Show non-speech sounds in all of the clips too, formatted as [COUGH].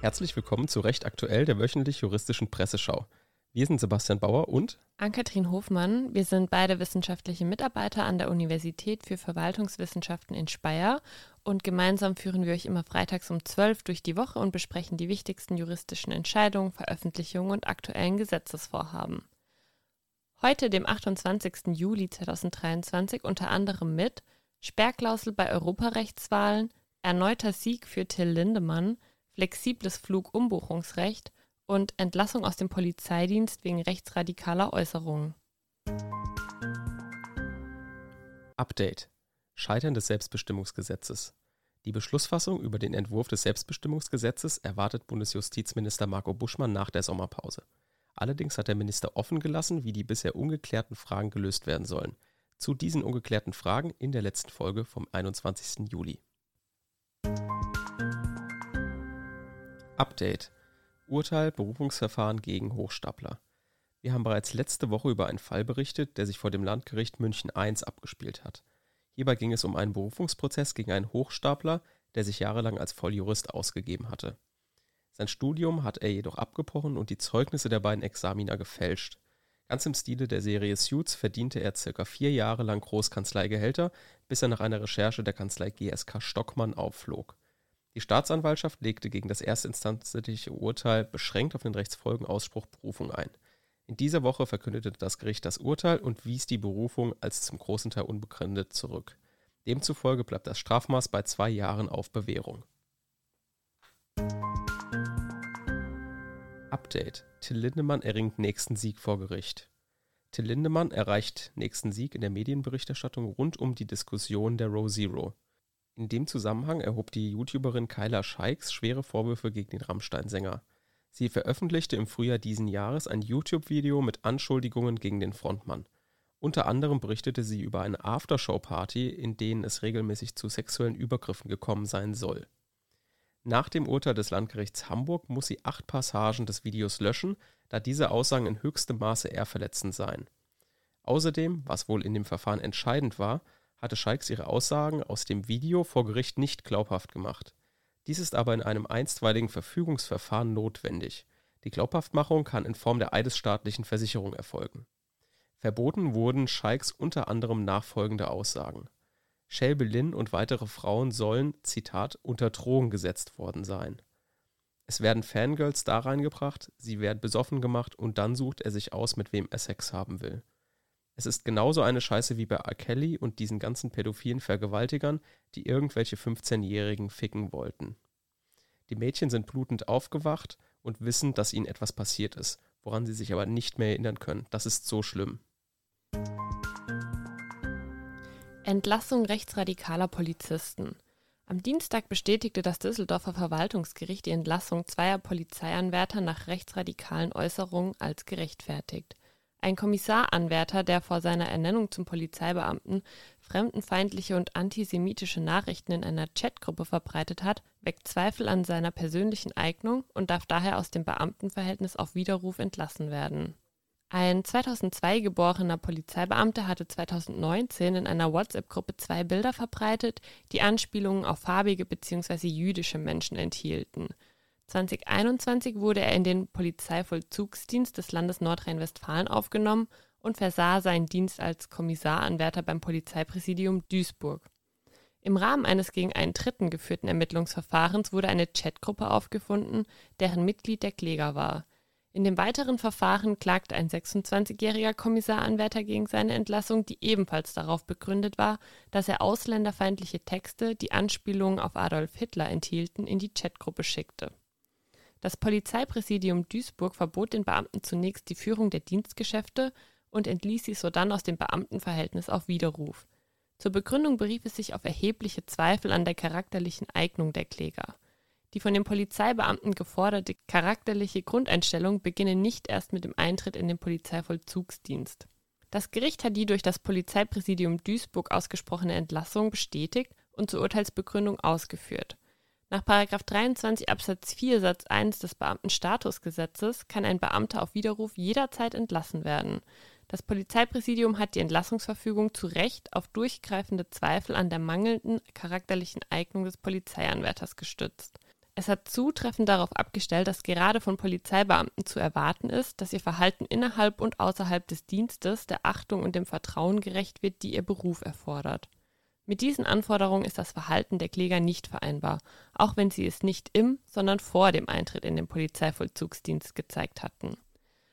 Herzlich willkommen zu Recht aktuell der wöchentlich-juristischen Presseschau. Wir sind Sebastian Bauer und Ann-Kathrin Hofmann. Wir sind beide wissenschaftliche Mitarbeiter an der Universität für Verwaltungswissenschaften in Speyer und gemeinsam führen wir euch immer freitags um 12 durch die Woche und besprechen die wichtigsten juristischen Entscheidungen, Veröffentlichungen und aktuellen Gesetzesvorhaben. Heute, dem 28. Juli 2023, unter anderem mit Sperrklausel bei Europarechtswahlen, erneuter Sieg für Till Lindemann, flexibles Flugumbuchungsrecht und Entlassung aus dem Polizeidienst wegen rechtsradikaler Äußerungen. Update. Scheitern des Selbstbestimmungsgesetzes. Die Beschlussfassung über den Entwurf des Selbstbestimmungsgesetzes erwartet Bundesjustizminister Marco Buschmann nach der Sommerpause. Allerdings hat der Minister offen gelassen, wie die bisher ungeklärten Fragen gelöst werden sollen. Zu diesen ungeklärten Fragen in der letzten Folge vom 21. Juli. Update. Urteil Berufungsverfahren gegen Hochstapler. Wir haben bereits letzte Woche über einen Fall berichtet, der sich vor dem Landgericht München I abgespielt hat. Hierbei ging es um einen Berufungsprozess gegen einen Hochstapler, der sich jahrelang als Volljurist ausgegeben hatte. Sein Studium hat er jedoch abgebrochen und die Zeugnisse der beiden Examiner gefälscht. Ganz im Stile der Serie Suits verdiente er circa vier Jahre lang Großkanzleigehälter, bis er nach einer Recherche der Kanzlei GSK Stockmann aufflog. Die Staatsanwaltschaft legte gegen das erstinstanzliche Urteil beschränkt auf den Rechtsfolgenausspruch Berufung ein. In dieser Woche verkündete das Gericht das Urteil und wies die Berufung als zum großen Teil unbegründet zurück. Demzufolge bleibt das Strafmaß bei zwei Jahren auf Bewährung. Update. Till Lindemann erringt nächsten Sieg vor Gericht. Till Lindemann erreicht nächsten Sieg in der Medienberichterstattung rund um die Diskussion der Row Zero. In dem Zusammenhang erhob die YouTuberin Kyla Scheiks schwere Vorwürfe gegen den Rammstein-Sänger. Sie veröffentlichte im Frühjahr diesen Jahres ein YouTube-Video mit Anschuldigungen gegen den Frontmann. Unter anderem berichtete sie über eine Aftershow-Party, in denen es regelmäßig zu sexuellen Übergriffen gekommen sein soll. Nach dem Urteil des Landgerichts Hamburg muss sie acht Passagen des Videos löschen, da diese Aussagen in höchstem Maße ehrverletzend seien. Außerdem, was wohl in dem Verfahren entscheidend war, hatte Scheiks ihre Aussagen aus dem Video vor Gericht nicht glaubhaft gemacht. Dies ist aber in einem einstweiligen Verfügungsverfahren notwendig. Die Glaubhaftmachung kann in Form der eidesstaatlichen Versicherung erfolgen. Verboten wurden Scheiks unter anderem nachfolgende Aussagen. Shelby Lynn und weitere Frauen sollen, Zitat, unter Drogen gesetzt worden sein. Es werden Fangirls da reingebracht, sie werden besoffen gemacht und dann sucht er sich aus, mit wem er Sex haben will. Es ist genauso eine Scheiße wie bei R. Kelly und diesen ganzen pädophilen Vergewaltigern, die irgendwelche 15-Jährigen ficken wollten. Die Mädchen sind blutend aufgewacht und wissen, dass ihnen etwas passiert ist, woran sie sich aber nicht mehr erinnern können. Das ist so schlimm. Entlassung rechtsradikaler Polizisten. Am Dienstag bestätigte das Düsseldorfer Verwaltungsgericht die Entlassung zweier Polizeianwärter nach rechtsradikalen Äußerungen als gerechtfertigt. Ein Kommissaranwärter, der vor seiner Ernennung zum Polizeibeamten fremdenfeindliche und antisemitische Nachrichten in einer Chatgruppe verbreitet hat, weckt Zweifel an seiner persönlichen Eignung und darf daher aus dem Beamtenverhältnis auf Widerruf entlassen werden. Ein 2002 geborener Polizeibeamter hatte 2019 in einer WhatsApp-Gruppe zwei Bilder verbreitet, die Anspielungen auf farbige bzw. jüdische Menschen enthielten. 2021 wurde er in den Polizeivollzugsdienst des Landes Nordrhein-Westfalen aufgenommen und versah seinen Dienst als Kommissaranwärter beim Polizeipräsidium Duisburg. Im Rahmen eines gegen einen Dritten geführten Ermittlungsverfahrens wurde eine Chatgruppe aufgefunden, deren Mitglied der Kläger war. In dem weiteren Verfahren klagte ein 26-jähriger Kommissaranwärter gegen seine Entlassung, die ebenfalls darauf begründet war, dass er ausländerfeindliche Texte, die Anspielungen auf Adolf Hitler enthielten, in die Chatgruppe schickte. Das Polizeipräsidium Duisburg verbot den Beamten zunächst die Führung der Dienstgeschäfte und entließ sie sodann aus dem Beamtenverhältnis auf Widerruf. Zur Begründung berief es sich auf erhebliche Zweifel an der charakterlichen Eignung der Kläger. Die von den Polizeibeamten geforderte charakterliche Grundeinstellung beginne nicht erst mit dem Eintritt in den Polizeivollzugsdienst. Das Gericht hat die durch das Polizeipräsidium Duisburg ausgesprochene Entlassung bestätigt und zur Urteilsbegründung ausgeführt. Nach 23 Absatz 4 Satz 1 des Beamtenstatusgesetzes kann ein Beamter auf Widerruf jederzeit entlassen werden. Das Polizeipräsidium hat die Entlassungsverfügung zu Recht auf durchgreifende Zweifel an der mangelnden charakterlichen Eignung des Polizeianwärters gestützt. Es hat zutreffend darauf abgestellt, dass gerade von Polizeibeamten zu erwarten ist, dass ihr Verhalten innerhalb und außerhalb des Dienstes der Achtung und dem Vertrauen gerecht wird, die ihr Beruf erfordert. Mit diesen Anforderungen ist das Verhalten der Kläger nicht vereinbar, auch wenn sie es nicht im, sondern vor dem Eintritt in den Polizeivollzugsdienst gezeigt hatten.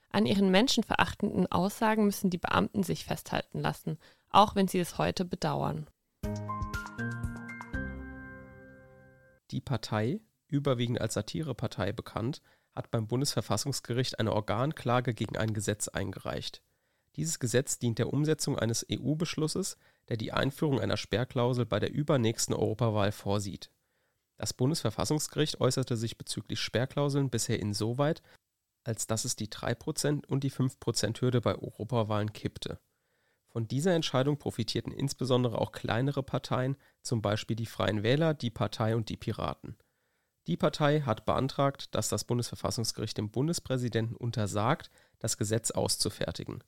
An ihren menschenverachtenden Aussagen müssen die Beamten sich festhalten lassen, auch wenn sie es heute bedauern. Die Partei, überwiegend als Satirepartei bekannt, hat beim Bundesverfassungsgericht eine Organklage gegen ein Gesetz eingereicht. Dieses Gesetz dient der Umsetzung eines EU-Beschlusses, der die Einführung einer Sperrklausel bei der übernächsten Europawahl vorsieht. Das Bundesverfassungsgericht äußerte sich bezüglich Sperrklauseln bisher insoweit, als dass es die 3% und die 5%-Hürde bei Europawahlen kippte. Von dieser Entscheidung profitierten insbesondere auch kleinere Parteien, zum Beispiel die Freien Wähler, die Partei und die Piraten. Die Partei hat beantragt, dass das Bundesverfassungsgericht dem Bundespräsidenten untersagt, das Gesetz auszufertigen.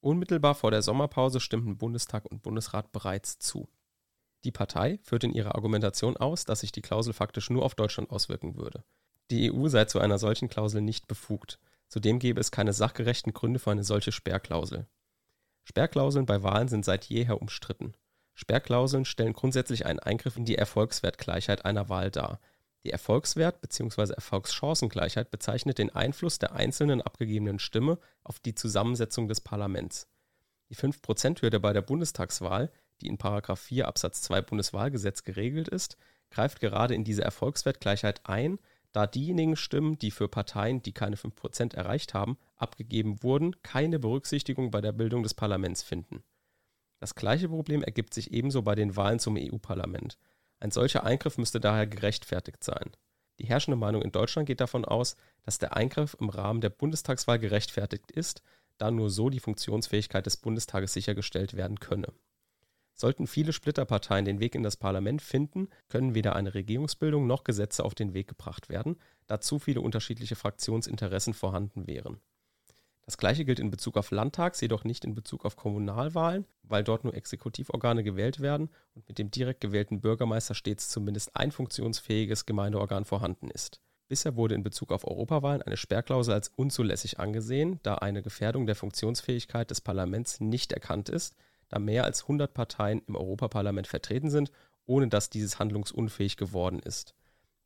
Unmittelbar vor der Sommerpause stimmten Bundestag und Bundesrat bereits zu. Die Partei führt in ihrer Argumentation aus, dass sich die Klausel faktisch nur auf Deutschland auswirken würde. Die EU sei zu einer solchen Klausel nicht befugt. Zudem gäbe es keine sachgerechten Gründe für eine solche Sperrklausel. Sperrklauseln bei Wahlen sind seit jeher umstritten. Sperrklauseln stellen grundsätzlich einen Eingriff in die Erfolgswertgleichheit einer Wahl dar, die Erfolgswert bzw. Erfolgschancengleichheit bezeichnet den Einfluss der einzelnen abgegebenen Stimme auf die Zusammensetzung des Parlaments. Die 5%-Hürde bei der Bundestagswahl, die in § 4 Absatz 2 Bundeswahlgesetz geregelt ist, greift gerade in diese Erfolgswertgleichheit ein, da diejenigen Stimmen, die für Parteien, die keine 5% erreicht haben, abgegeben wurden, keine Berücksichtigung bei der Bildung des Parlaments finden. Das gleiche Problem ergibt sich ebenso bei den Wahlen zum EU-Parlament. Ein solcher Eingriff müsste daher gerechtfertigt sein. Die herrschende Meinung in Deutschland geht davon aus, dass der Eingriff im Rahmen der Bundestagswahl gerechtfertigt ist, da nur so die Funktionsfähigkeit des Bundestages sichergestellt werden könne. Sollten viele Splitterparteien den Weg in das Parlament finden, können weder eine Regierungsbildung noch Gesetze auf den Weg gebracht werden, da zu viele unterschiedliche Fraktionsinteressen vorhanden wären. Das gleiche gilt in Bezug auf Landtags, jedoch nicht in Bezug auf Kommunalwahlen, weil dort nur Exekutivorgane gewählt werden und mit dem direkt gewählten Bürgermeister stets zumindest ein funktionsfähiges Gemeindeorgan vorhanden ist. Bisher wurde in Bezug auf Europawahlen eine Sperrklausel als unzulässig angesehen, da eine Gefährdung der Funktionsfähigkeit des Parlaments nicht erkannt ist, da mehr als 100 Parteien im Europaparlament vertreten sind, ohne dass dieses handlungsunfähig geworden ist.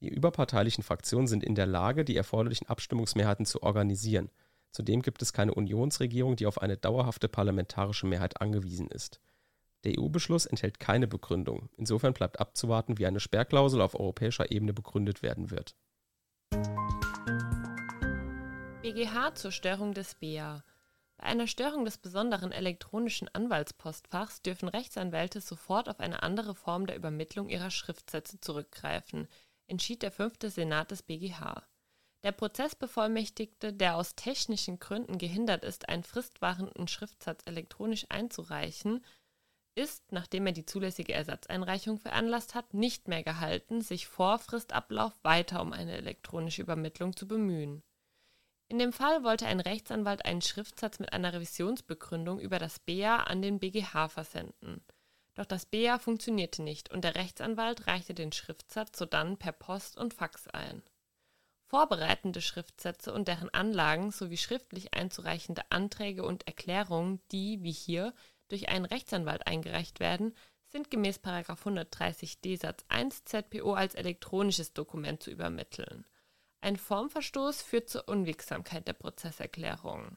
Die überparteilichen Fraktionen sind in der Lage, die erforderlichen Abstimmungsmehrheiten zu organisieren – Zudem gibt es keine Unionsregierung, die auf eine dauerhafte parlamentarische Mehrheit angewiesen ist. Der EU-Beschluss enthält keine Begründung. Insofern bleibt abzuwarten, wie eine Sperrklausel auf europäischer Ebene begründet werden wird. BGH zur Störung des BA. Bei einer Störung des besonderen elektronischen Anwaltspostfachs dürfen Rechtsanwälte sofort auf eine andere Form der Übermittlung ihrer Schriftsätze zurückgreifen, entschied der fünfte Senat des BGH. Der Prozessbevollmächtigte, der aus technischen Gründen gehindert ist, einen fristwahrenden Schriftsatz elektronisch einzureichen, ist, nachdem er die zulässige Ersatzeinreichung veranlasst hat, nicht mehr gehalten, sich vor Fristablauf weiter um eine elektronische Übermittlung zu bemühen. In dem Fall wollte ein Rechtsanwalt einen Schriftsatz mit einer Revisionsbegründung über das BA an den BGH versenden. Doch das BA funktionierte nicht und der Rechtsanwalt reichte den Schriftsatz sodann per Post und Fax ein. Vorbereitende Schriftsätze und deren Anlagen sowie schriftlich einzureichende Anträge und Erklärungen, die, wie hier, durch einen Rechtsanwalt eingereicht werden, sind gemäß 130d Satz 1 ZPO als elektronisches Dokument zu übermitteln. Ein Formverstoß führt zur Unwegsamkeit der Prozesserklärung.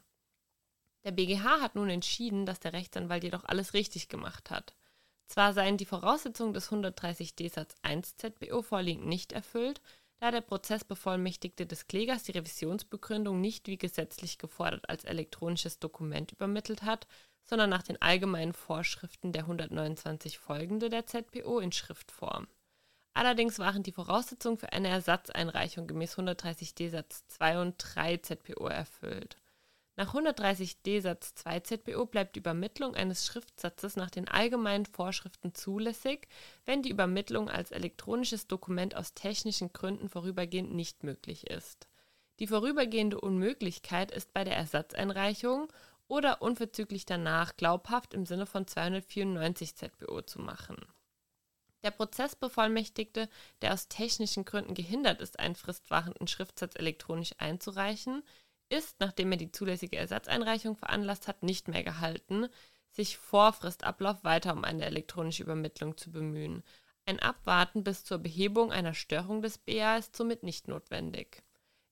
Der BGH hat nun entschieden, dass der Rechtsanwalt jedoch alles richtig gemacht hat. Zwar seien die Voraussetzungen des 130d Satz 1 ZPO vorliegend nicht erfüllt, da der Prozessbevollmächtigte des Klägers die Revisionsbegründung nicht wie gesetzlich gefordert als elektronisches Dokument übermittelt hat, sondern nach den allgemeinen Vorschriften der 129 folgende der ZPO in Schriftform. Allerdings waren die Voraussetzungen für eine Ersatzeinreichung gemäß 130d Satz 2 und 3 ZPO erfüllt. Nach 130d Satz 2 ZBO bleibt die Übermittlung eines Schriftsatzes nach den allgemeinen Vorschriften zulässig, wenn die Übermittlung als elektronisches Dokument aus technischen Gründen vorübergehend nicht möglich ist. Die vorübergehende Unmöglichkeit ist bei der Ersatzeinreichung oder unverzüglich danach glaubhaft im Sinne von 294 ZBO zu machen. Der Prozessbevollmächtigte, der aus technischen Gründen gehindert ist, einen fristwahrenden Schriftsatz elektronisch einzureichen, ist, nachdem er die zulässige Ersatzeinreichung veranlasst hat, nicht mehr gehalten, sich vor Fristablauf weiter um eine elektronische Übermittlung zu bemühen. Ein Abwarten bis zur Behebung einer Störung des BA ist somit nicht notwendig.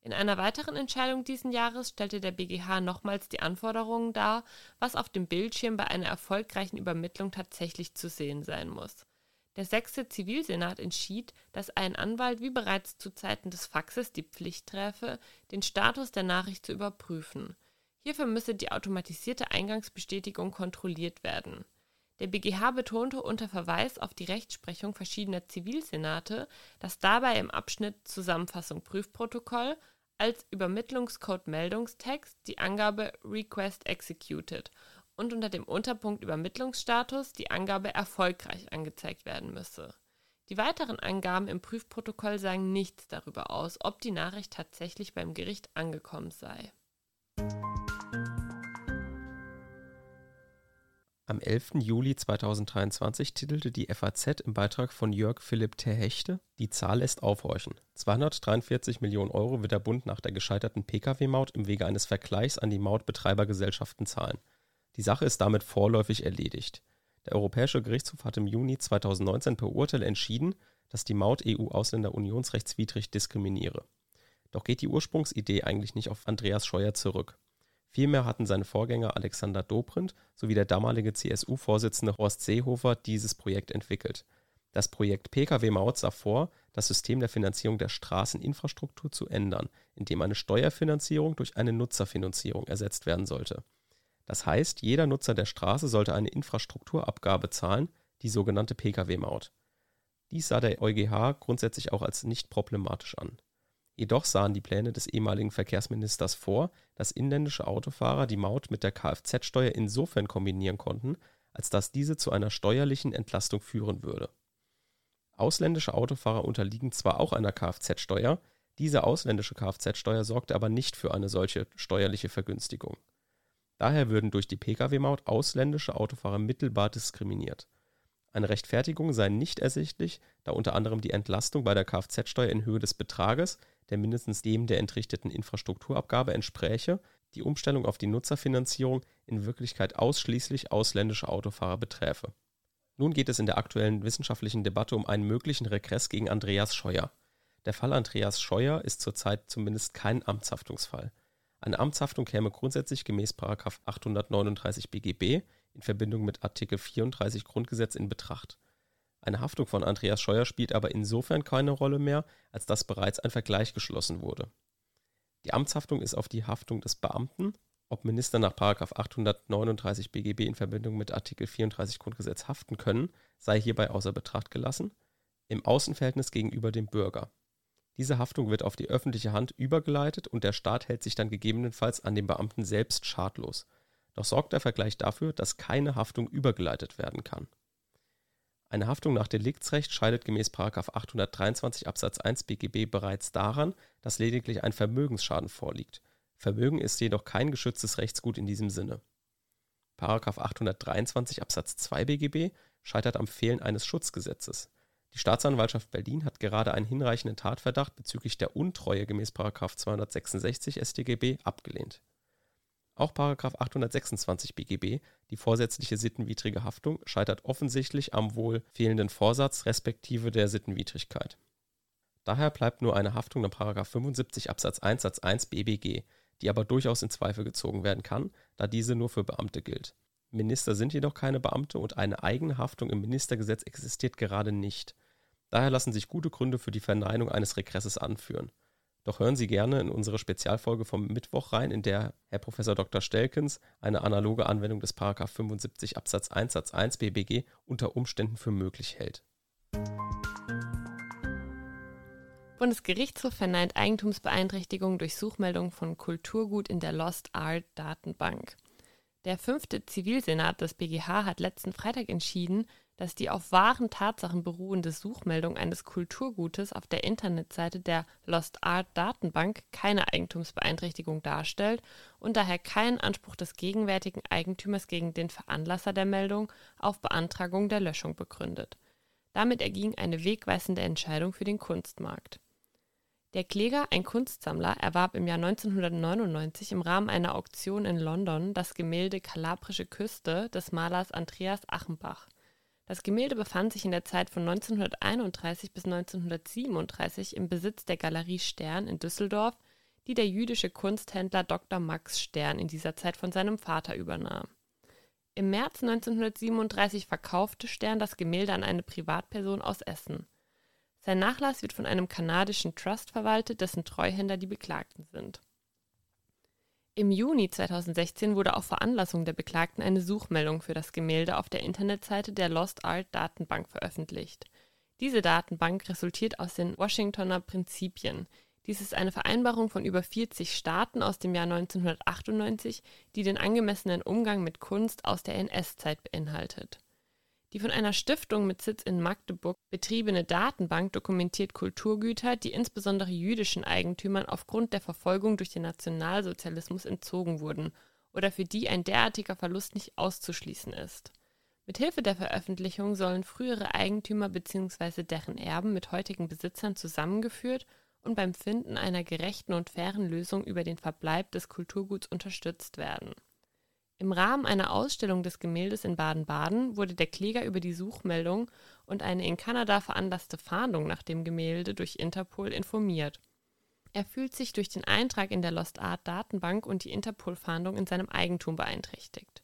In einer weiteren Entscheidung diesen Jahres stellte der BGH nochmals die Anforderungen dar, was auf dem Bildschirm bei einer erfolgreichen Übermittlung tatsächlich zu sehen sein muss. Der sechste Zivilsenat entschied, dass ein Anwalt wie bereits zu Zeiten des Faxes die Pflicht träfe, den Status der Nachricht zu überprüfen. Hierfür müsse die automatisierte Eingangsbestätigung kontrolliert werden. Der BGH betonte unter Verweis auf die Rechtsprechung verschiedener Zivilsenate, dass dabei im Abschnitt Zusammenfassung Prüfprotokoll als Übermittlungscode Meldungstext die Angabe Request Executed und unter dem Unterpunkt Übermittlungsstatus die Angabe erfolgreich angezeigt werden müsse. Die weiteren Angaben im Prüfprotokoll sagen nichts darüber aus, ob die Nachricht tatsächlich beim Gericht angekommen sei. Am 11. Juli 2023 titelte die FAZ im Beitrag von Jörg Philipp Terhechte, die Zahl lässt aufhorchen. 243 Millionen Euro wird der Bund nach der gescheiterten Pkw-Maut im Wege eines Vergleichs an die Mautbetreibergesellschaften zahlen. Die Sache ist damit vorläufig erledigt. Der Europäische Gerichtshof hat im Juni 2019 per Urteil entschieden, dass die Maut EU-Ausländer unionsrechtswidrig diskriminiere. Doch geht die Ursprungsidee eigentlich nicht auf Andreas Scheuer zurück. Vielmehr hatten seine Vorgänger Alexander Dobrindt sowie der damalige CSU-Vorsitzende Horst Seehofer dieses Projekt entwickelt. Das Projekt Pkw-Maut sah vor, das System der Finanzierung der Straßeninfrastruktur zu ändern, indem eine Steuerfinanzierung durch eine Nutzerfinanzierung ersetzt werden sollte. Das heißt, jeder Nutzer der Straße sollte eine Infrastrukturabgabe zahlen, die sogenannte Pkw-Maut. Dies sah der EuGH grundsätzlich auch als nicht problematisch an Jedoch sahen die Pläne des ehemaligen Verkehrsministers vor, dass inländische Autofahrer die Maut mit der Kfz-Steuer insofern kombinieren konnten, als dass diese zu einer steuerlichen Entlastung führen würde. Ausländische Autofahrer unterliegen zwar auch einer Kfz-Steuer, diese ausländische Kfz-Steuer sorgte aber nicht für eine solche steuerliche Vergünstigung. Daher würden durch die Pkw-Maut ausländische Autofahrer mittelbar diskriminiert eine Rechtfertigung sei nicht ersichtlich, da unter anderem die Entlastung bei der Kfz-Steuer in Höhe des Betrages, der mindestens dem der entrichteten Infrastrukturabgabe entspräche, die Umstellung auf die Nutzerfinanzierung in Wirklichkeit ausschließlich ausländische Autofahrer beträfe. Nun geht es in der aktuellen wissenschaftlichen Debatte um einen möglichen Regress gegen Andreas Scheuer. Der Fall Andreas Scheuer ist zurzeit zumindest kein Amtshaftungsfall. Eine Amtshaftung käme grundsätzlich gemäß 839 BGB in Verbindung mit Artikel 34 Grundgesetz in Betracht. Eine Haftung von Andreas Scheuer spielt aber insofern keine Rolle mehr, als dass bereits ein Vergleich geschlossen wurde. Die Amtshaftung ist auf die Haftung des Beamten, ob Minister nach 839 BGB in Verbindung mit Artikel 34 Grundgesetz haften können, sei hierbei außer Betracht gelassen, im Außenverhältnis gegenüber dem Bürger. Diese Haftung wird auf die öffentliche Hand übergeleitet und der Staat hält sich dann gegebenenfalls an dem Beamten selbst schadlos. Doch sorgt der Vergleich dafür, dass keine Haftung übergeleitet werden kann. Eine Haftung nach Deliktsrecht scheidet gemäß 823 Absatz 1 BGB bereits daran, dass lediglich ein Vermögensschaden vorliegt. Vermögen ist jedoch kein geschütztes Rechtsgut in diesem Sinne. 823 Absatz 2 BGB scheitert am Fehlen eines Schutzgesetzes. Die Staatsanwaltschaft Berlin hat gerade einen hinreichenden Tatverdacht bezüglich der Untreue gemäß 266 StGB abgelehnt. Auch 826 BGB, die vorsätzliche sittenwidrige Haftung, scheitert offensichtlich am wohl fehlenden Vorsatz respektive der Sittenwidrigkeit. Daher bleibt nur eine Haftung nach 75 Absatz 1 Satz 1 BBG, die aber durchaus in Zweifel gezogen werden kann, da diese nur für Beamte gilt. Minister sind jedoch keine Beamte und eine eigene Haftung im Ministergesetz existiert gerade nicht. Daher lassen sich gute Gründe für die Verneinung eines Regresses anführen. Doch hören Sie gerne in unsere Spezialfolge vom Mittwoch rein, in der Herr Prof. Dr. Stelkens eine analoge Anwendung des 75 Absatz 1 Satz 1 BBG unter Umständen für möglich hält. Bundesgerichtshof verneint Eigentumsbeeinträchtigung durch Suchmeldung von Kulturgut in der Lost Art Datenbank. Der fünfte Zivilsenat des BGH hat letzten Freitag entschieden, dass die auf wahren Tatsachen beruhende Suchmeldung eines Kulturgutes auf der Internetseite der Lost Art Datenbank keine Eigentumsbeeinträchtigung darstellt und daher keinen Anspruch des gegenwärtigen Eigentümers gegen den Veranlasser der Meldung auf Beantragung der Löschung begründet. Damit erging eine wegweisende Entscheidung für den Kunstmarkt. Der Kläger, ein Kunstsammler, erwarb im Jahr 1999 im Rahmen einer Auktion in London das Gemälde Kalabrische Küste des Malers Andreas Achenbach. Das Gemälde befand sich in der Zeit von 1931 bis 1937 im Besitz der Galerie Stern in Düsseldorf, die der jüdische Kunsthändler Dr. Max Stern in dieser Zeit von seinem Vater übernahm. Im März 1937 verkaufte Stern das Gemälde an eine Privatperson aus Essen. Sein Nachlass wird von einem kanadischen Trust verwaltet, dessen Treuhänder die Beklagten sind. Im Juni 2016 wurde auf Veranlassung der Beklagten eine Suchmeldung für das Gemälde auf der Internetseite der Lost Art Datenbank veröffentlicht. Diese Datenbank resultiert aus den Washingtoner Prinzipien. Dies ist eine Vereinbarung von über 40 Staaten aus dem Jahr 1998, die den angemessenen Umgang mit Kunst aus der NS-Zeit beinhaltet. Die von einer Stiftung mit Sitz in Magdeburg betriebene Datenbank dokumentiert Kulturgüter, die insbesondere jüdischen Eigentümern aufgrund der Verfolgung durch den Nationalsozialismus entzogen wurden oder für die ein derartiger Verlust nicht auszuschließen ist. Mithilfe der Veröffentlichung sollen frühere Eigentümer bzw. deren Erben mit heutigen Besitzern zusammengeführt und beim Finden einer gerechten und fairen Lösung über den Verbleib des Kulturguts unterstützt werden im Rahmen einer Ausstellung des Gemäldes in Baden-Baden wurde der Kläger über die Suchmeldung und eine in Kanada veranlasste Fahndung nach dem Gemälde durch Interpol informiert. Er fühlt sich durch den Eintrag in der Lost Art Datenbank und die Interpol-Fahndung in seinem Eigentum beeinträchtigt.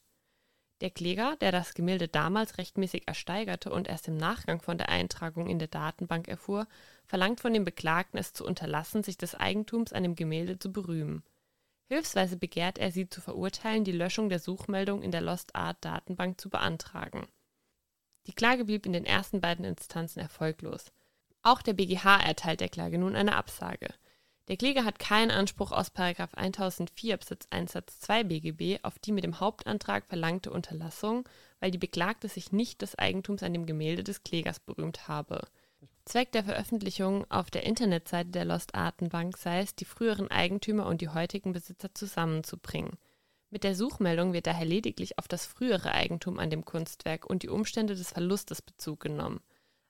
Der Kläger, der das Gemälde damals rechtmäßig ersteigerte und erst im Nachgang von der Eintragung in der Datenbank erfuhr, verlangt von dem Beklagten es zu unterlassen, sich des Eigentums an dem Gemälde zu berühmen. Hilfsweise begehrt er sie zu verurteilen, die Löschung der Suchmeldung in der Lost Art Datenbank zu beantragen. Die Klage blieb in den ersten beiden Instanzen erfolglos. Auch der BGH erteilt der Klage nun eine Absage. Der Kläger hat keinen Anspruch aus 1004 Absatz 1 Satz 2 BGB auf die mit dem Hauptantrag verlangte Unterlassung, weil die Beklagte sich nicht des Eigentums an dem Gemälde des Klägers berühmt habe. Zweck der Veröffentlichung auf der Internetseite der Lost Artenbank sei es, die früheren Eigentümer und die heutigen Besitzer zusammenzubringen. Mit der Suchmeldung wird daher lediglich auf das frühere Eigentum an dem Kunstwerk und die Umstände des Verlustes Bezug genommen.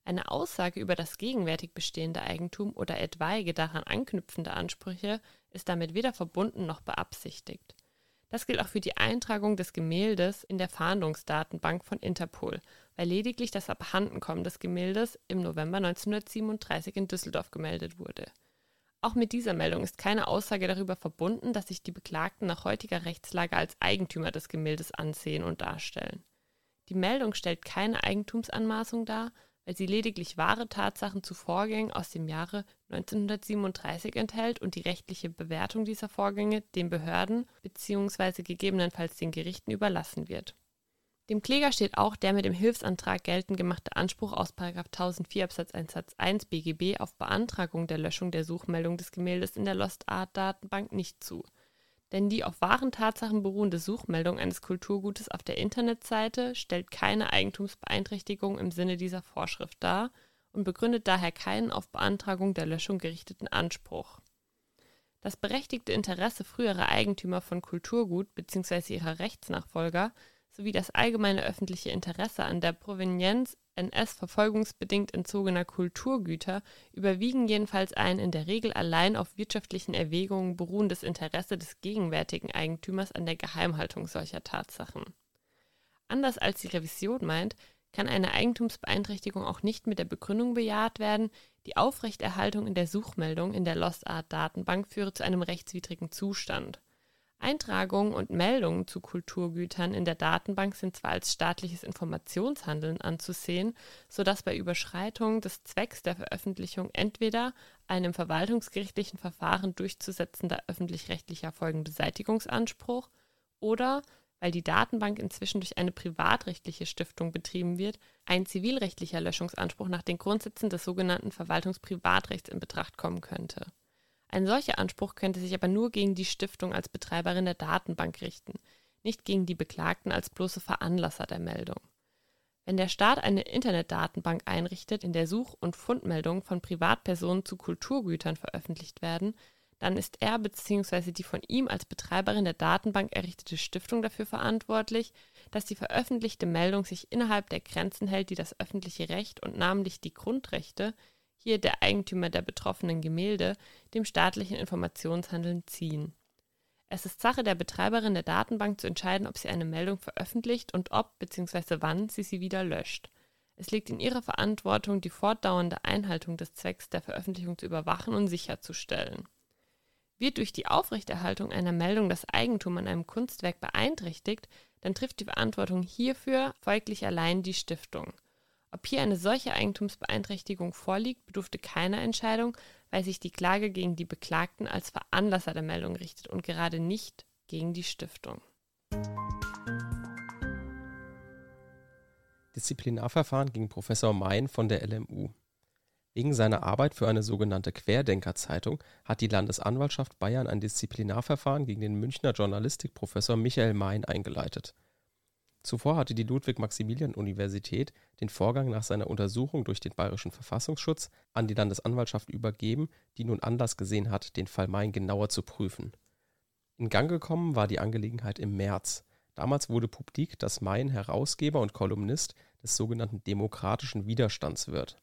Eine Aussage über das gegenwärtig bestehende Eigentum oder etwaige daran anknüpfende Ansprüche ist damit weder verbunden noch beabsichtigt. Das gilt auch für die Eintragung des Gemäldes in der Fahndungsdatenbank von Interpol, weil lediglich das Abhandenkommen des Gemäldes im November 1937 in Düsseldorf gemeldet wurde. Auch mit dieser Meldung ist keine Aussage darüber verbunden, dass sich die Beklagten nach heutiger Rechtslage als Eigentümer des Gemäldes ansehen und darstellen. Die Meldung stellt keine Eigentumsanmaßung dar, weil sie lediglich wahre Tatsachen zu Vorgängen aus dem Jahre 1937 enthält und die rechtliche Bewertung dieser Vorgänge den Behörden bzw. gegebenenfalls den Gerichten überlassen wird. Dem Kläger steht auch der mit dem Hilfsantrag geltend gemachte Anspruch aus 1004 Absatz 1 Satz 1 BGB auf Beantragung der Löschung der Suchmeldung des Gemäldes in der Lost Art Datenbank nicht zu denn die auf wahren Tatsachen beruhende Suchmeldung eines Kulturgutes auf der Internetseite stellt keine Eigentumsbeeinträchtigung im Sinne dieser Vorschrift dar und begründet daher keinen auf Beantragung der Löschung gerichteten Anspruch. Das berechtigte Interesse früherer Eigentümer von Kulturgut bzw. ihrer Rechtsnachfolger sowie das allgemeine öffentliche Interesse an der Provenienz NS-verfolgungsbedingt entzogener Kulturgüter überwiegen jedenfalls ein in der Regel allein auf wirtschaftlichen Erwägungen beruhendes Interesse des gegenwärtigen Eigentümers an der Geheimhaltung solcher Tatsachen. Anders als die Revision meint, kann eine Eigentumsbeeinträchtigung auch nicht mit der Begründung bejaht werden, die Aufrechterhaltung in der Suchmeldung in der Lost Art Datenbank führe zu einem rechtswidrigen Zustand. Eintragungen und Meldungen zu Kulturgütern in der Datenbank sind zwar als staatliches Informationshandeln anzusehen, sodass bei Überschreitung des Zwecks der Veröffentlichung entweder ein im verwaltungsgerichtlichen Verfahren durchzusetzender öffentlich-rechtlicher Folgenbeseitigungsanspruch oder, weil die Datenbank inzwischen durch eine privatrechtliche Stiftung betrieben wird, ein zivilrechtlicher Löschungsanspruch nach den Grundsätzen des sogenannten Verwaltungsprivatrechts in Betracht kommen könnte. Ein solcher Anspruch könnte sich aber nur gegen die Stiftung als Betreiberin der Datenbank richten, nicht gegen die Beklagten als bloße Veranlasser der Meldung. Wenn der Staat eine Internetdatenbank einrichtet, in der Such- und Fundmeldungen von Privatpersonen zu Kulturgütern veröffentlicht werden, dann ist er bzw. die von ihm als Betreiberin der Datenbank errichtete Stiftung dafür verantwortlich, dass die veröffentlichte Meldung sich innerhalb der Grenzen hält, die das öffentliche Recht und namentlich die Grundrechte, hier der Eigentümer der betroffenen Gemälde, dem staatlichen Informationshandeln ziehen. Es ist Sache der Betreiberin der Datenbank zu entscheiden, ob sie eine Meldung veröffentlicht und ob bzw. wann sie sie wieder löscht. Es liegt in ihrer Verantwortung, die fortdauernde Einhaltung des Zwecks der Veröffentlichung zu überwachen und sicherzustellen. Wird durch die Aufrechterhaltung einer Meldung das Eigentum an einem Kunstwerk beeinträchtigt, dann trifft die Verantwortung hierfür folglich allein die Stiftung. Ob hier eine solche Eigentumsbeeinträchtigung vorliegt, bedurfte keiner Entscheidung, weil sich die Klage gegen die Beklagten als Veranlasser der Meldung richtet und gerade nicht gegen die Stiftung. Disziplinarverfahren gegen Professor Mein von der LMU. Wegen seiner Arbeit für eine sogenannte Querdenker-Zeitung hat die Landesanwaltschaft Bayern ein Disziplinarverfahren gegen den Münchner Journalistikprofessor Michael Mein eingeleitet. Zuvor hatte die Ludwig-Maximilian-Universität den Vorgang nach seiner Untersuchung durch den Bayerischen Verfassungsschutz an die Landesanwaltschaft übergeben, die nun Anlass gesehen hat, den Fall Mein genauer zu prüfen. In Gang gekommen war die Angelegenheit im März. Damals wurde publik, dass Mein Herausgeber und Kolumnist des sogenannten Demokratischen Widerstands wird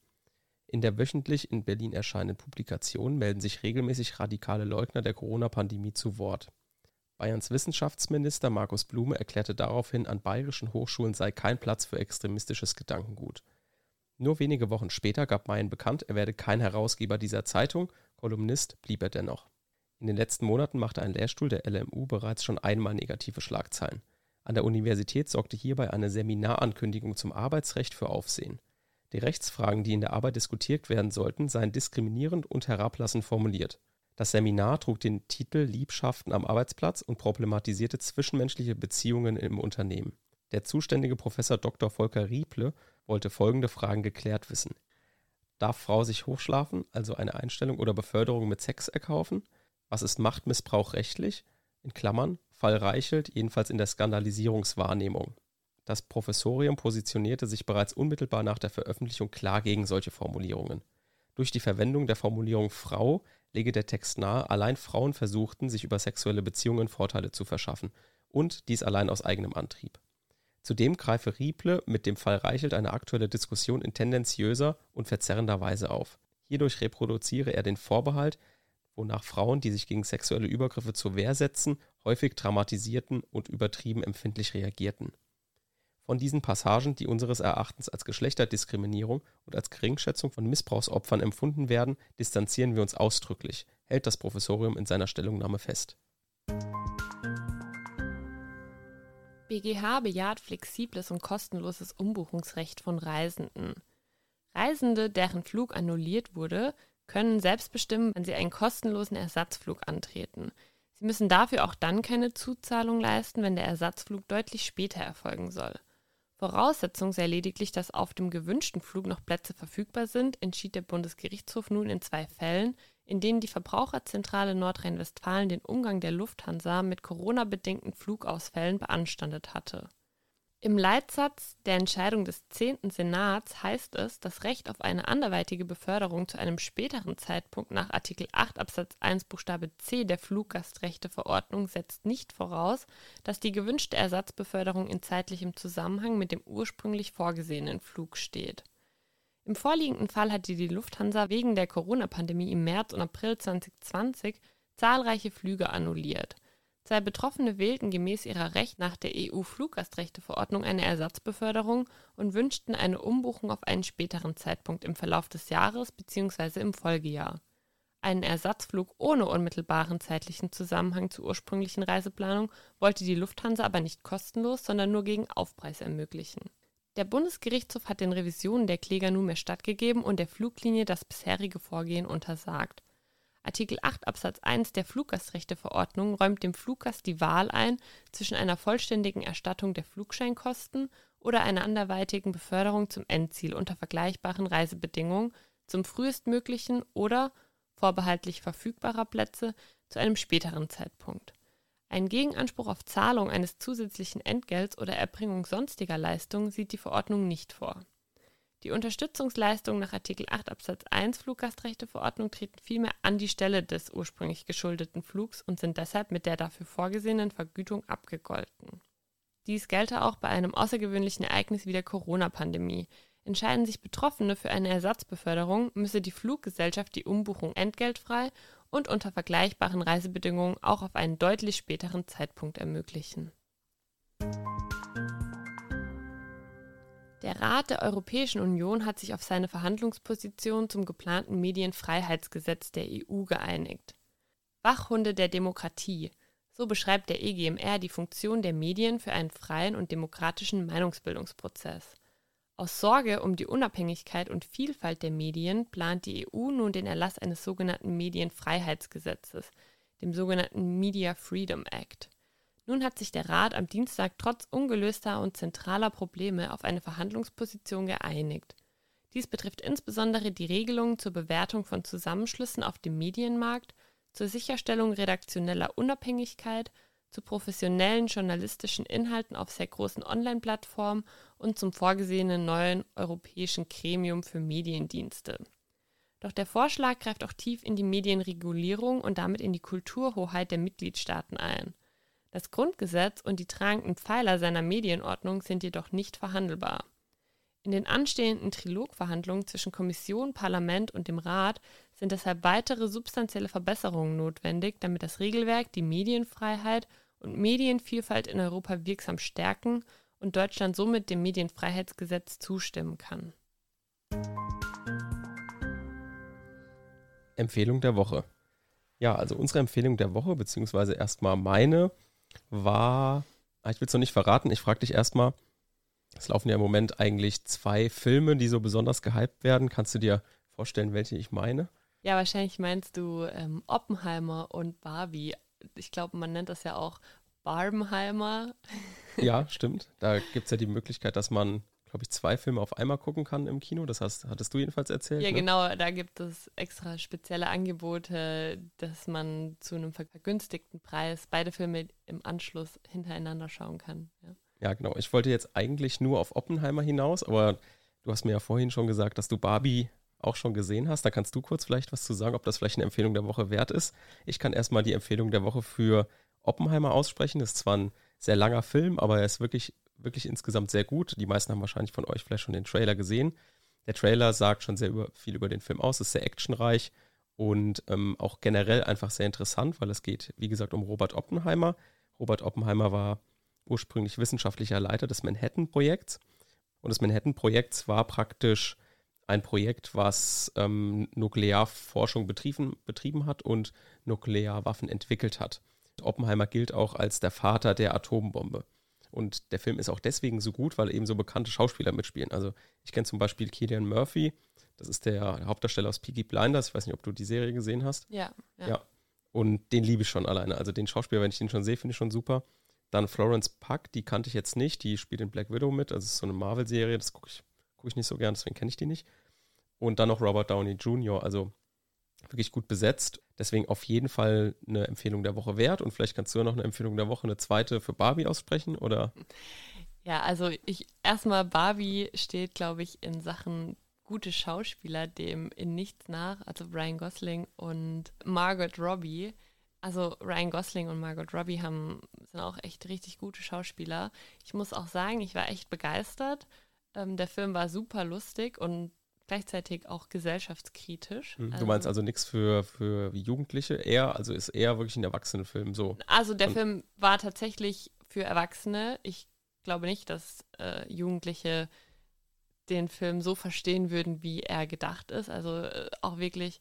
in der wöchentlich in Berlin erscheinenden Publikation melden sich regelmäßig radikale Leugner der Corona-Pandemie zu Wort. Bayerns Wissenschaftsminister Markus Blume erklärte daraufhin, an bayerischen Hochschulen sei kein Platz für extremistisches Gedankengut. Nur wenige Wochen später gab Mayen bekannt, er werde kein Herausgeber dieser Zeitung, Kolumnist blieb er dennoch. In den letzten Monaten machte ein Lehrstuhl der LMU bereits schon einmal negative Schlagzeilen. An der Universität sorgte hierbei eine Seminarankündigung zum Arbeitsrecht für Aufsehen. Die Rechtsfragen, die in der Arbeit diskutiert werden sollten, seien diskriminierend und herablassend formuliert. Das Seminar trug den Titel Liebschaften am Arbeitsplatz und problematisierte zwischenmenschliche Beziehungen im Unternehmen. Der zuständige Professor Dr. Volker Rieple wollte folgende Fragen geklärt wissen. Darf Frau sich hochschlafen, also eine Einstellung oder Beförderung mit Sex erkaufen? Was ist Machtmissbrauch rechtlich? In Klammern, Fall Reichelt, jedenfalls in der Skandalisierungswahrnehmung. Das Professorium positionierte sich bereits unmittelbar nach der Veröffentlichung klar gegen solche Formulierungen. Durch die Verwendung der Formulierung Frau lege der Text nahe, allein Frauen versuchten, sich über sexuelle Beziehungen Vorteile zu verschaffen, und dies allein aus eigenem Antrieb. Zudem greife Rieple mit dem Fall Reichelt eine aktuelle Diskussion in tendenziöser und verzerrender Weise auf. Hierdurch reproduziere er den Vorbehalt, wonach Frauen, die sich gegen sexuelle Übergriffe zur Wehr setzen, häufig dramatisierten und übertrieben empfindlich reagierten. Von diesen Passagen, die unseres Erachtens als Geschlechterdiskriminierung und als Geringschätzung von Missbrauchsopfern empfunden werden, distanzieren wir uns ausdrücklich, hält das Professorium in seiner Stellungnahme fest. BGH bejaht flexibles und kostenloses Umbuchungsrecht von Reisenden. Reisende, deren Flug annulliert wurde, können selbst bestimmen, wann sie einen kostenlosen Ersatzflug antreten. Sie müssen dafür auch dann keine Zuzahlung leisten, wenn der Ersatzflug deutlich später erfolgen soll. Voraussetzung sei lediglich, dass auf dem gewünschten Flug noch Plätze verfügbar sind, entschied der Bundesgerichtshof nun in zwei Fällen, in denen die Verbraucherzentrale Nordrhein-Westfalen den Umgang der Lufthansa mit Corona-bedingten Flugausfällen beanstandet hatte im Leitsatz der Entscheidung des 10. Senats heißt es, das Recht auf eine anderweitige Beförderung zu einem späteren Zeitpunkt nach Artikel 8 Absatz 1 Buchstabe c der Fluggastrechteverordnung setzt nicht voraus, dass die gewünschte Ersatzbeförderung in zeitlichem Zusammenhang mit dem ursprünglich vorgesehenen Flug steht. Im vorliegenden Fall hatte die Lufthansa wegen der Corona-Pandemie im März und April 2020 zahlreiche Flüge annulliert – Zwei Betroffene wählten gemäß ihrer Recht nach der EU-Fluggastrechteverordnung eine Ersatzbeförderung und wünschten eine Umbuchung auf einen späteren Zeitpunkt im Verlauf des Jahres bzw. im Folgejahr. Einen Ersatzflug ohne unmittelbaren zeitlichen Zusammenhang zur ursprünglichen Reiseplanung wollte die Lufthansa aber nicht kostenlos, sondern nur gegen Aufpreis ermöglichen. Der Bundesgerichtshof hat den Revisionen der Kläger nunmehr stattgegeben und der Fluglinie das bisherige Vorgehen untersagt. Artikel 8 Absatz 1 der Fluggastrechteverordnung räumt dem Fluggast die Wahl ein zwischen einer vollständigen Erstattung der Flugscheinkosten oder einer anderweitigen Beförderung zum Endziel unter vergleichbaren Reisebedingungen zum frühestmöglichen oder vorbehaltlich verfügbarer Plätze zu einem späteren Zeitpunkt. Ein Gegenanspruch auf Zahlung eines zusätzlichen Entgelts oder Erbringung sonstiger Leistungen sieht die Verordnung nicht vor Die Unterstützungsleistungen nach Artikel 8 Absatz 1 Fluggastrechteverordnung treten vielmehr an die Stelle des ursprünglich geschuldeten Flugs und sind deshalb mit der dafür vorgesehenen Vergütung abgegolten. Dies gelte auch bei einem außergewöhnlichen Ereignis wie der Corona-Pandemie. Entscheiden sich Betroffene für eine Ersatzbeförderung, müsse die Fluggesellschaft die Umbuchung entgeltfrei und unter vergleichbaren Reisebedingungen auch auf einen deutlich späteren Zeitpunkt ermöglichen. Der Rat der Europäischen Union hat sich auf seine Verhandlungsposition zum geplanten Medienfreiheitsgesetz der EU geeinigt. Wachhunde der Demokratie. So beschreibt der EGMR die Funktion der Medien für einen freien und demokratischen Meinungsbildungsprozess. Aus Sorge um die Unabhängigkeit und Vielfalt der Medien plant die EU nun den Erlass eines sogenannten Medienfreiheitsgesetzes, dem sogenannten Media Freedom Act. Nun hat sich der Rat am Dienstag trotz ungelöster und zentraler Probleme auf eine Verhandlungsposition geeinigt. Dies betrifft insbesondere die Regelungen zur Bewertung von Zusammenschlüssen auf dem Medienmarkt, zur Sicherstellung redaktioneller Unabhängigkeit, zu professionellen journalistischen Inhalten auf sehr großen Online-Plattformen und zum vorgesehenen neuen europäischen Gremium für Mediendienste. Doch der Vorschlag greift auch tief in die Medienregulierung und damit in die Kulturhoheit der Mitgliedstaaten ein. Das Grundgesetz und die tragenden Pfeiler seiner Medienordnung sind jedoch nicht verhandelbar. In den anstehenden Trilogverhandlungen zwischen Kommission, Parlament und dem Rat sind deshalb weitere substanzielle Verbesserungen notwendig, damit das Regelwerk die Medienfreiheit und Medienvielfalt in Europa wirksam stärken und Deutschland somit dem Medienfreiheitsgesetz zustimmen kann. Empfehlung der Woche. Ja, also unsere Empfehlung der Woche, beziehungsweise erstmal meine, war, ah, ich will es noch nicht verraten, ich frage dich erstmal, es laufen ja im Moment eigentlich zwei Filme, die so besonders gehypt werden. Kannst du dir vorstellen, welche ich meine? Ja, wahrscheinlich meinst du ähm, Oppenheimer und Barbie. Ich glaube, man nennt das ja auch Barbenheimer. Ja, [LAUGHS] stimmt. Da gibt es ja die Möglichkeit, dass man glaube ich, zwei Filme auf einmal gucken kann im Kino. Das hast, hattest du jedenfalls erzählt. Ja, ne? genau. Da gibt es extra spezielle Angebote, dass man zu einem vergünstigten Preis beide Filme im Anschluss hintereinander schauen kann. Ja. ja, genau. Ich wollte jetzt eigentlich nur auf Oppenheimer hinaus, aber du hast mir ja vorhin schon gesagt, dass du Barbie auch schon gesehen hast. Da kannst du kurz vielleicht was zu sagen, ob das vielleicht eine Empfehlung der Woche wert ist. Ich kann erstmal die Empfehlung der Woche für Oppenheimer aussprechen. Das ist zwar ein sehr langer Film, aber er ist wirklich wirklich insgesamt sehr gut. Die meisten haben wahrscheinlich von euch vielleicht schon den Trailer gesehen. Der Trailer sagt schon sehr über, viel über den Film aus, ist sehr actionreich und ähm, auch generell einfach sehr interessant, weil es geht, wie gesagt, um Robert Oppenheimer. Robert Oppenheimer war ursprünglich wissenschaftlicher Leiter des Manhattan-Projekts. Und das Manhattan-Projekt war praktisch ein Projekt, was ähm, Nuklearforschung betrieben, betrieben hat und Nuklearwaffen entwickelt hat. Oppenheimer gilt auch als der Vater der Atombombe. Und der Film ist auch deswegen so gut, weil eben so bekannte Schauspieler mitspielen. Also ich kenne zum Beispiel Killian Murphy, das ist der Hauptdarsteller aus Peaky Blinders. Ich weiß nicht, ob du die Serie gesehen hast. Ja. Ja. ja. Und den liebe ich schon alleine. Also den Schauspieler, wenn ich den schon sehe, finde ich schon super. Dann Florence Puck, die kannte ich jetzt nicht. Die spielt in Black Widow mit. Also es ist so eine Marvel-Serie. Das gucke ich, guck ich nicht so gern, deswegen kenne ich die nicht. Und dann noch Robert Downey Jr. Also wirklich gut besetzt. Deswegen auf jeden Fall eine Empfehlung der Woche wert. Und vielleicht kannst du ja noch eine Empfehlung der Woche, eine zweite für Barbie aussprechen, oder? Ja, also ich erstmal Barbie steht, glaube ich, in Sachen gute Schauspieler dem in nichts nach, also Ryan Gosling und Margot Robbie. Also Ryan Gosling und Margot Robbie haben, sind auch echt richtig gute Schauspieler. Ich muss auch sagen, ich war echt begeistert. Ähm, der Film war super lustig und gleichzeitig auch gesellschaftskritisch. Hm, du meinst also, also nichts für, für Jugendliche, eher, also ist eher wirklich ein Erwachsenenfilm so. Also der Und, Film war tatsächlich für Erwachsene. Ich glaube nicht, dass äh, Jugendliche den Film so verstehen würden, wie er gedacht ist. Also äh, auch wirklich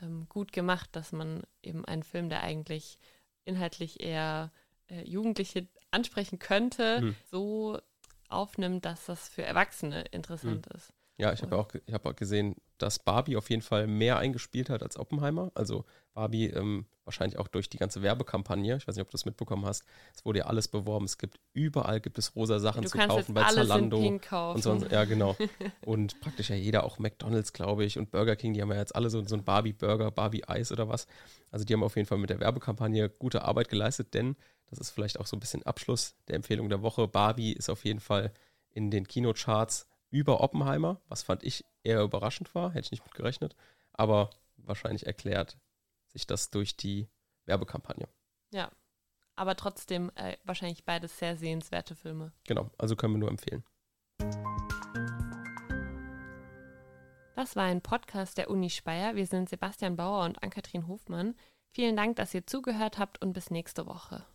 ähm, gut gemacht, dass man eben einen Film, der eigentlich inhaltlich eher äh, Jugendliche ansprechen könnte, hm. so aufnimmt, dass das für Erwachsene interessant hm. ist. Ja, ich habe auch, hab auch gesehen, dass Barbie auf jeden Fall mehr eingespielt hat als Oppenheimer. Also Barbie ähm, wahrscheinlich auch durch die ganze Werbekampagne. Ich weiß nicht, ob du das mitbekommen hast. Es wurde ja alles beworben. Es gibt überall gibt es rosa Sachen du zu kaufen bei Zalando und so. Ja, genau. [LAUGHS] und praktisch ja jeder, auch McDonald's, glaube ich, und Burger King, die haben ja jetzt alle so, so ein Barbie-Burger, Barbie-Eis oder was. Also die haben auf jeden Fall mit der Werbekampagne gute Arbeit geleistet, denn das ist vielleicht auch so ein bisschen Abschluss der Empfehlung der Woche. Barbie ist auf jeden Fall in den Kinocharts über Oppenheimer, was fand ich eher überraschend war, hätte ich nicht mit gerechnet, aber wahrscheinlich erklärt sich das durch die Werbekampagne. Ja, aber trotzdem äh, wahrscheinlich beides sehr sehenswerte Filme. Genau, also können wir nur empfehlen. Das war ein Podcast der Uni Speyer. Wir sind Sebastian Bauer und Ann-Kathrin Hofmann. Vielen Dank, dass ihr zugehört habt und bis nächste Woche.